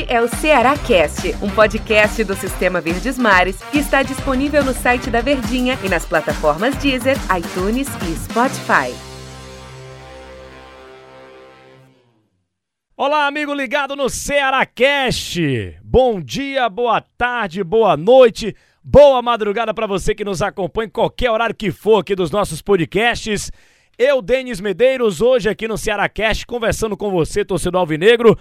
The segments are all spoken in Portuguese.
Este é o Ceará Cast, um podcast do Sistema Verdes Mares que está disponível no site da Verdinha e nas plataformas Deezer, iTunes e Spotify. Olá, amigo ligado no Ceará Cast. Bom dia, boa tarde, boa noite, boa madrugada para você que nos acompanha em qualquer horário que for aqui dos nossos podcasts. Eu, Denis Medeiros, hoje aqui no Ceará Cast, conversando com você, torcedor alvinegro,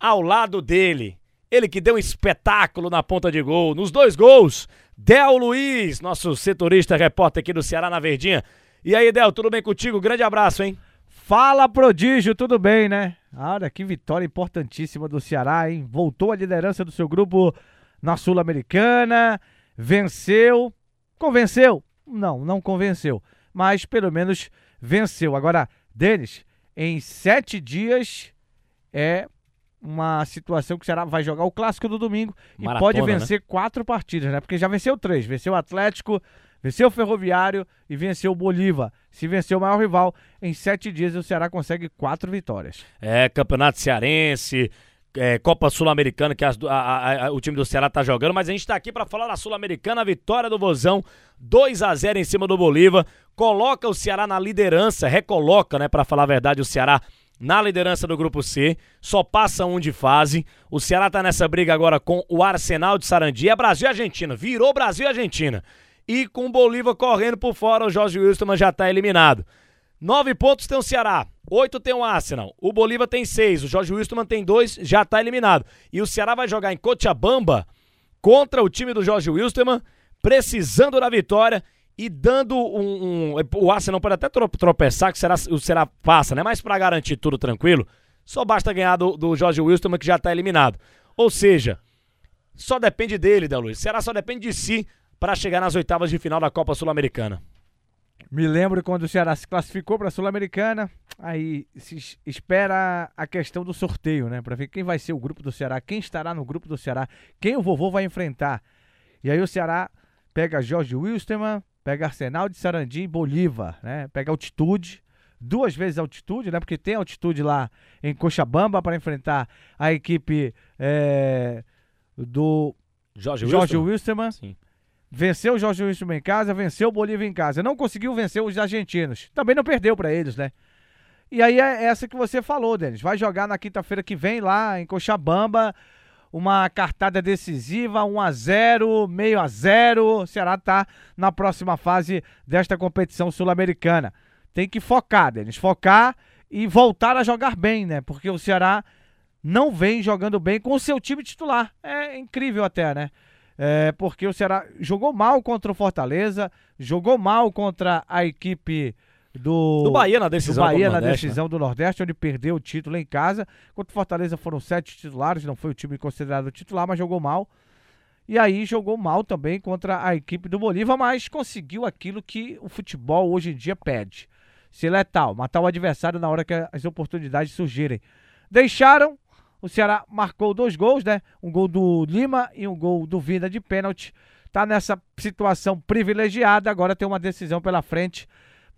ao lado dele. Ele que deu um espetáculo na ponta de gol, nos dois gols. Del Luiz, nosso setorista repórter aqui do Ceará na Verdinha. E aí, Del, tudo bem contigo? Grande abraço, hein? Fala, prodígio, tudo bem, né? Olha que vitória importantíssima do Ceará, hein? Voltou à liderança do seu grupo na Sul-Americana, venceu. Convenceu? Não, não convenceu. Mas pelo menos venceu. Agora, Denis, em sete dias é uma situação que o Ceará vai jogar o clássico do domingo Maratona, e pode vencer né? quatro partidas, né? Porque já venceu três: venceu o Atlético, venceu o Ferroviário e venceu o Bolívar. Se vencer o maior rival, em sete dias o Ceará consegue quatro vitórias. É, Campeonato Cearense. É, Copa Sul-Americana que as, a, a, o time do Ceará tá jogando, mas a gente tá aqui para falar da Sul-Americana, a vitória do Vozão, 2 a 0 em cima do Bolívar, coloca o Ceará na liderança, recoloca, né, para falar a verdade, o Ceará na liderança do grupo C, só passa um de fase. O Ceará tá nessa briga agora com o Arsenal de Sarandi, é Brasil e Argentina, virou Brasil e Argentina. E com o Bolívar correndo por fora, o Jorge Wilson já tá eliminado. Nove pontos tem o Ceará, oito tem o Arsenal, o Bolívar tem seis, o Jorge Wilson tem dois, já tá eliminado. E o Ceará vai jogar em Cochabamba contra o time do Jorge Wilson, precisando da vitória e dando um, um, O Arsenal pode até tropeçar, que será, o Ceará passa, né? Mas para garantir tudo tranquilo, só basta ganhar do, do Jorge Wilson, que já tá eliminado. Ou seja, só depende dele, Del Luiz. Ceará só depende de si para chegar nas oitavas de final da Copa Sul-Americana. Me lembro quando o Ceará se classificou para a Sul-Americana, aí se espera a questão do sorteio, né? Para ver quem vai ser o grupo do Ceará, quem estará no grupo do Ceará, quem o vovô vai enfrentar. E aí o Ceará pega Jorge Wilstermann, pega Arsenal de Sarandi e Bolívar, né? Pega altitude, duas vezes altitude, né? Porque tem altitude lá em Cochabamba para enfrentar a equipe é, do Jorge, Jorge Wilstermann. Wilstermann. Sim. Venceu o Jorge Wilson em casa, venceu o Bolívia em casa. Não conseguiu vencer os argentinos. Também não perdeu para eles, né? E aí é essa que você falou, Denis. Vai jogar na quinta-feira que vem lá em Cochabamba. Uma cartada decisiva, 1 a 0 meio a 0 O Ceará tá na próxima fase desta competição sul-americana. Tem que focar, Denis. Focar e voltar a jogar bem, né? Porque o Ceará não vem jogando bem com o seu time titular. É incrível até, né? é, porque o Ceará jogou mal contra o Fortaleza, jogou mal contra a equipe do, do Bahia na decisão do, Bahia do na Nordeste, decisão né? do Nordeste, onde perdeu o título em casa. Contra o Fortaleza foram sete titulares, não foi o time considerado titular, mas jogou mal. E aí jogou mal também contra a equipe do Bolívar, mas conseguiu aquilo que o futebol hoje em dia pede. Ser letal, matar o adversário na hora que as oportunidades surgirem. Deixaram o Ceará marcou dois gols, né? Um gol do Lima e um gol do Vida de pênalti. Tá nessa situação privilegiada, agora tem uma decisão pela frente.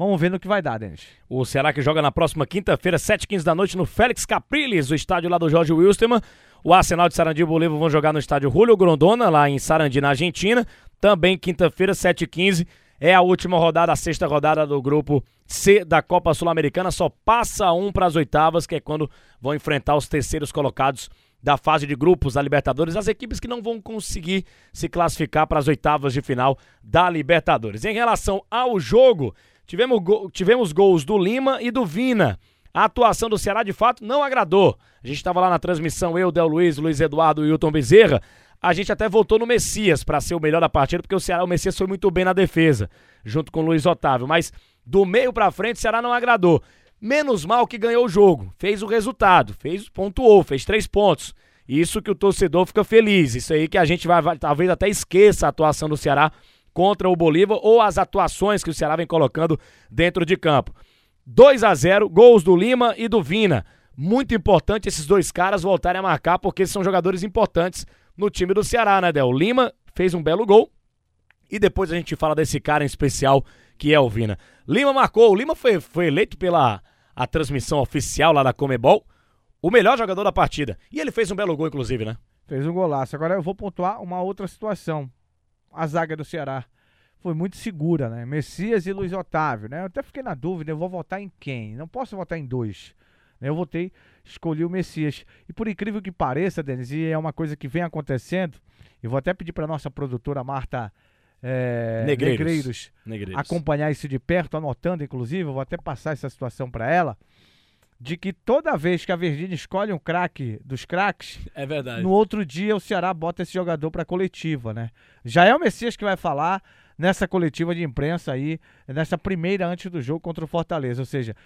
Vamos ver no que vai dar, Denis. O Ceará que joga na próxima quinta-feira, 7h15 da noite, no Félix Capriles, o estádio lá do Jorge Wilstermann. O Arsenal de Sarandi e Bolívar vão jogar no estádio Julio Grondona, lá em Sarandi, na Argentina. Também quinta-feira, 7h15. É a última rodada, a sexta rodada do grupo C da Copa Sul-Americana. Só passa um para as oitavas, que é quando vão enfrentar os terceiros colocados da fase de grupos da Libertadores, as equipes que não vão conseguir se classificar para as oitavas de final da Libertadores. Em relação ao jogo, tivemos, go tivemos gols do Lima e do Vina. A atuação do Ceará de fato não agradou. A gente estava lá na transmissão, eu, Del Luiz, Luiz Eduardo e Hilton Bezerra a gente até voltou no Messias para ser o melhor da partida, porque o Ceará, o Messias foi muito bem na defesa, junto com o Luiz Otávio, mas do meio para frente o Ceará não agradou. Menos mal que ganhou o jogo, fez o resultado, fez pontuou, fez três pontos. Isso que o torcedor fica feliz, isso aí que a gente vai, vai talvez até esqueça a atuação do Ceará contra o Bolívar ou as atuações que o Ceará vem colocando dentro de campo. 2 a 0, gols do Lima e do Vina. Muito importante esses dois caras voltarem a marcar porque são jogadores importantes no time do Ceará, né, Del? Lima fez um belo gol. E depois a gente fala desse cara em especial que é o Vina. Lima marcou. O Lima foi, foi eleito pela a transmissão oficial lá da Comebol o melhor jogador da partida. E ele fez um belo gol, inclusive, né? Fez um golaço. Agora eu vou pontuar uma outra situação. A zaga do Ceará foi muito segura, né? Messias e Luiz Otávio, né? Eu até fiquei na dúvida, eu vou votar em quem? Não posso votar em dois. Né? Eu votei, escolhi o Messias. E por incrível que pareça, Denis, e é uma coisa que vem acontecendo, eu vou até pedir para nossa produtora Marta é, Negreiros. Negreiros, Negreiros. acompanhar isso de perto, anotando, inclusive, eu vou até passar essa situação para ela, de que toda vez que a Virgínia escolhe um craque dos craques, É verdade. no outro dia o Ceará bota esse jogador para coletiva, né? Já é o Messias que vai falar nessa coletiva de imprensa aí, nessa primeira antes do jogo contra o Fortaleza, ou seja,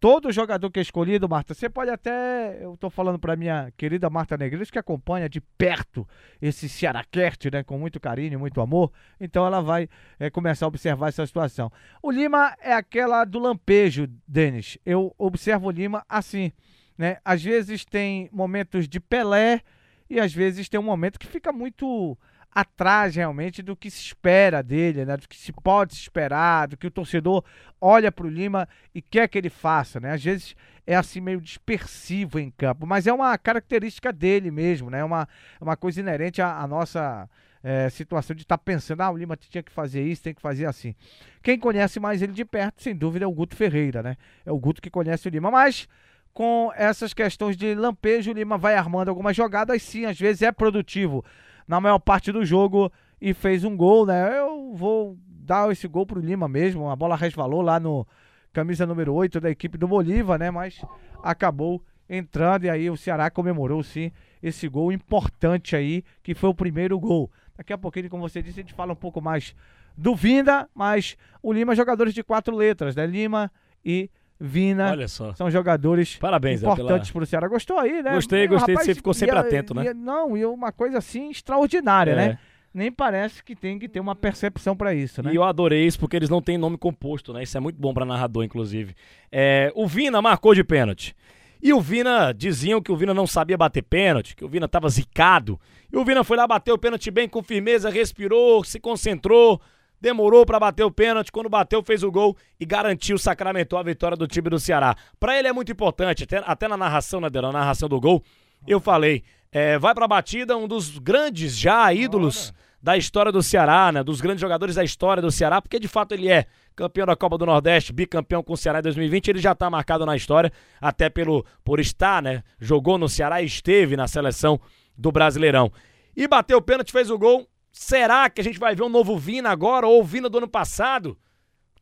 todo jogador que é escolhido, Marta, você pode até, eu tô falando para minha querida Marta Negreiros que acompanha de perto esse Cearacast, né, com muito carinho, muito amor, então ela vai é, começar a observar essa situação. O Lima é aquela do lampejo, Denis. Eu observo o Lima assim, né? Às vezes tem momentos de Pelé e às vezes tem um momento que fica muito atrás realmente do que se espera dele, né? Do que se pode esperar, do que o torcedor olha para o Lima e quer que ele faça, né? Às vezes é assim meio dispersivo em campo, mas é uma característica dele mesmo, né? É uma, uma coisa inerente à, à nossa é, situação de estar pensando, ah, o Lima tinha que fazer isso, tem que fazer assim. Quem conhece mais ele de perto, sem dúvida, é o Guto Ferreira, né? É o Guto que conhece o Lima, mas com essas questões de lampejo, o Lima vai armando algumas jogadas, sim, às vezes é produtivo na maior parte do jogo e fez um gol, né? Eu vou dar esse gol pro Lima mesmo, a bola resvalou lá no camisa número 8 da equipe do Bolívar, né? Mas acabou entrando e aí o Ceará comemorou sim esse gol importante aí, que foi o primeiro gol. Daqui a pouquinho, como você disse, a gente fala um pouco mais do Vinda, mas o Lima, jogadores de quatro letras, né? Lima e Vina. Olha só. São jogadores Parabéns, importantes pela... pro Ceará. Gostou aí, né? Gostei, gostei. Rapaz, você ficou sempre e a- atento, né? e a- não, e uma coisa assim extraordinária, É. né? Nem parece que tem que ter uma percepção pra isso, né? E eu adorei isso porque eles não têm nome composto, né? Isso é muito bom pra narrador, inclusive. É, o Vina marcou de pênalti. E o Vina, diziam que o Vina não sabia bater pênalti, que o Vina tava zicado. E o Vina foi lá, bateu o pênalti bem com firmeza, respirou, se concentrou, demorou pra bater o pênalti. Quando bateu, fez o gol e garantiu, sacramentou a vitória do time do Ceará. Pra ele é muito importante, até, até na narração, né, na narração do gol, eu falei, é, vai pra batida um dos grandes já ídolos da história do Ceará, né? Dos grandes jogadores da história do Ceará, porque de fato ele é campeão da Copa do Nordeste, bicampeão com o Ceará em 2020, ele já tá marcado na história, até pelo por estar, né? Jogou no Ceará e esteve na seleção do Brasileirão. E bateu o pênalti, fez o gol. Será que a gente vai ver um novo Vina agora ou o Vina do ano passado?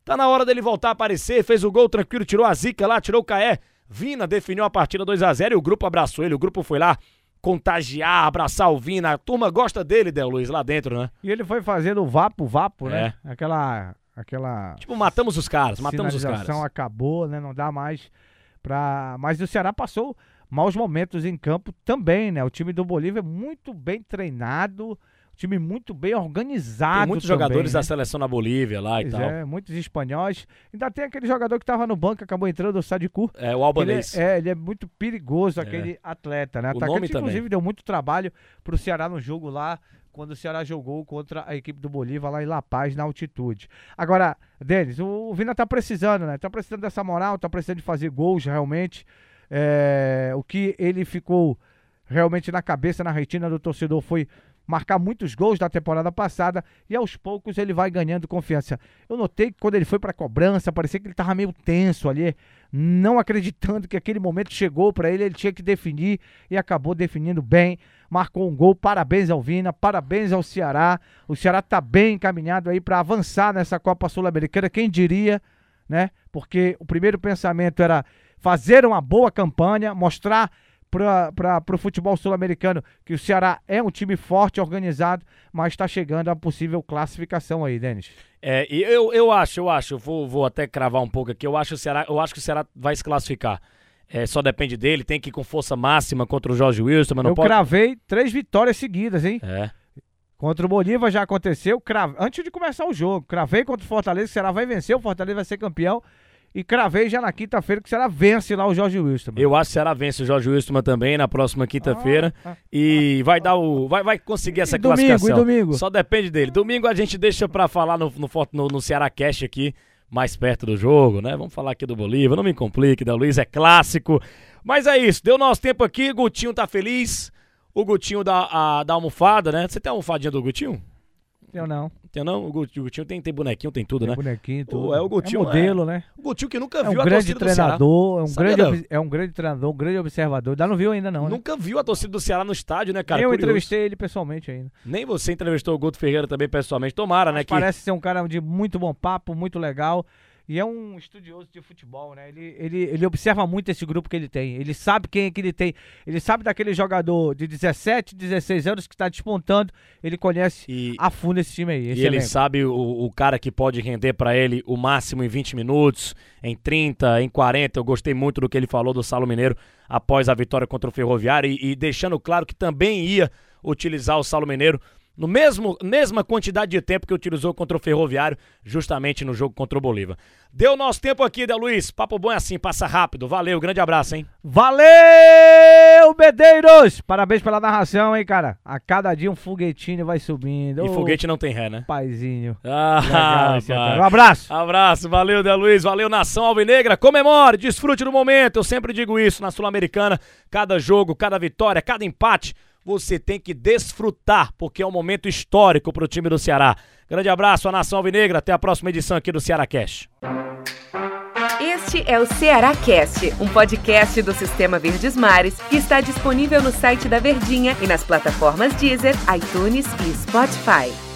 Tá na hora dele voltar a aparecer, fez o gol tranquilo, tirou a zica lá, tirou o Caé. Vina definiu a partida 2 a 0 e o grupo abraçou ele, o grupo foi lá contagiar, abraçar o Vina. A turma gosta dele, Del Luiz, lá dentro, né? E ele foi fazendo o vapo, vapo, né? Aquela. Aquela. Tipo, matamos os caras, matamos os caras. acabou, né? Não dá mais pra. Mas o Ceará passou maus momentos em campo também, né? O time do Bolívia é muito bem treinado, time muito bem organizado. Tem muitos também, jogadores né? da seleção na Bolívia lá e Pois tal. é, muitos espanhóis. Ainda tem aquele jogador que estava no banco, acabou entrando, o Sadiku. É, o Ele Albanês. é, é, ele é muito perigoso, É. aquele atleta, né? O Atacante, nome também. inclusive, deu muito trabalho pro Ceará no jogo lá, quando o Ceará jogou contra a equipe do Bolívar lá em La Paz, na altitude. Agora, Denis, o, o Vina tá precisando, né? Tá precisando dessa moral, tá precisando de fazer gols, realmente. É, o que ele ficou realmente na cabeça, na retina do torcedor foi marcar muitos gols da temporada passada e aos poucos ele vai ganhando confiança. Eu notei que quando ele foi para cobrança, parecia que ele tava meio tenso ali, não acreditando que aquele momento chegou para ele, ele tinha que definir e acabou definindo bem. Marcou um gol, parabéns ao Vina, parabéns ao Ceará. O Ceará tá bem encaminhado aí para avançar nessa Copa Sul-Americana, quem diria, né? Porque o primeiro pensamento era fazer uma boa campanha, mostrar para o futebol sul-americano que o Ceará é um time forte, organizado, mas está chegando a possível classificação aí, Denis. É, e eu, eu acho, eu acho, eu vou, vou até cravar um pouco aqui, eu acho, o Ceará, eu acho que o Ceará vai se classificar. É, só depende dele, tem que ir com força máxima contra o Jorge Wilson, mas não Eu pode... cravei três vitórias seguidas, hein? É, Contra o Bolívar já aconteceu, crave... antes de começar o jogo. Cravei contra o Fortaleza, o Ceará vai vencer, o Fortaleza vai ser campeão. E cravei já na quinta-feira que o Ceará vence lá o Jorge Wilson. eu acho que o Ceará vence o Jorge Wilson também na próxima quinta-feira Ah, ah, e vai dar o... vai, vai conseguir essa domingo, classificação. e domingo? Só depende dele. Domingo a gente deixa pra falar no, no, no, no Ceará Cash aqui, mais perto do jogo, né? Vamos falar aqui do Bolívar, não me complique, da Luiz, é clássico. Mas é isso, deu nosso tempo aqui, Gutinho tá feliz. O Gutinho da, a, da almofada, né? Você tem a almofadinha do Gutinho? Eu não. Tem não? O Gutinho, tem, tem bonequinho, tem tudo, Tem né? bonequinho, tudo. O- é o Gutinho, modelo, né? O Gutinho que nunca É um viu a grande torcida do Ceará. treinador, é um grande, obs- é um grande treinador, um grande observador. Ainda não viu ainda não, né? Nunca viu a torcida do Ceará no estádio, né, cara? eu Curioso. entrevistei ele pessoalmente ainda. Nem você entrevistou o Guto Ferreira também pessoalmente. Tomara, né? Que... Parece ser um cara de muito bom papo, muito legal. E é um estudioso de futebol, né? Ele, ele, ele observa muito esse grupo que ele tem. Ele sabe quem é que ele tem. Ele sabe daquele jogador de 17, 16 anos que está despontando. Ele conhece E, a fundo esse time aí. Esse e ele elenco. sabe o, o cara que pode render pra ele o máximo em 20 minutos, em 30, em 40. Eu gostei muito do que ele falou do Salo Mineiro após a vitória contra o Ferroviário e, e deixando claro que também ia utilizar o Salo Mineiro no mesmo mesma quantidade de tempo que utilizou contra o Ferroviário, justamente no jogo contra o Bolívar. Deu nosso tempo aqui, Del Luiz. Papo bom é assim, passa rápido. Valeu, grande abraço, hein? Valeu, Medeiros! Parabéns pela narração, hein, cara? A cada dia um foguetinho vai subindo. E Ô, foguete não tem ré, né? Paizinho. Ah, Legal. Um abraço. Abraço, valeu, Del Luiz, valeu, Nação Alvinegra. Comemore, desfrute do momento. Eu sempre digo isso na Sul-Americana. Cada jogo, cada vitória, cada empate, você tem que desfrutar, porque é um momento histórico pro time do Ceará. Grande abraço, a Nação Alvinegra. Até a próxima edição aqui do Ceará Cash. Este é o Ceará Cast, um podcast do Sistema Verdes Mares que está disponível no site da Verdinha e nas plataformas Deezer, iTunes e Spotify.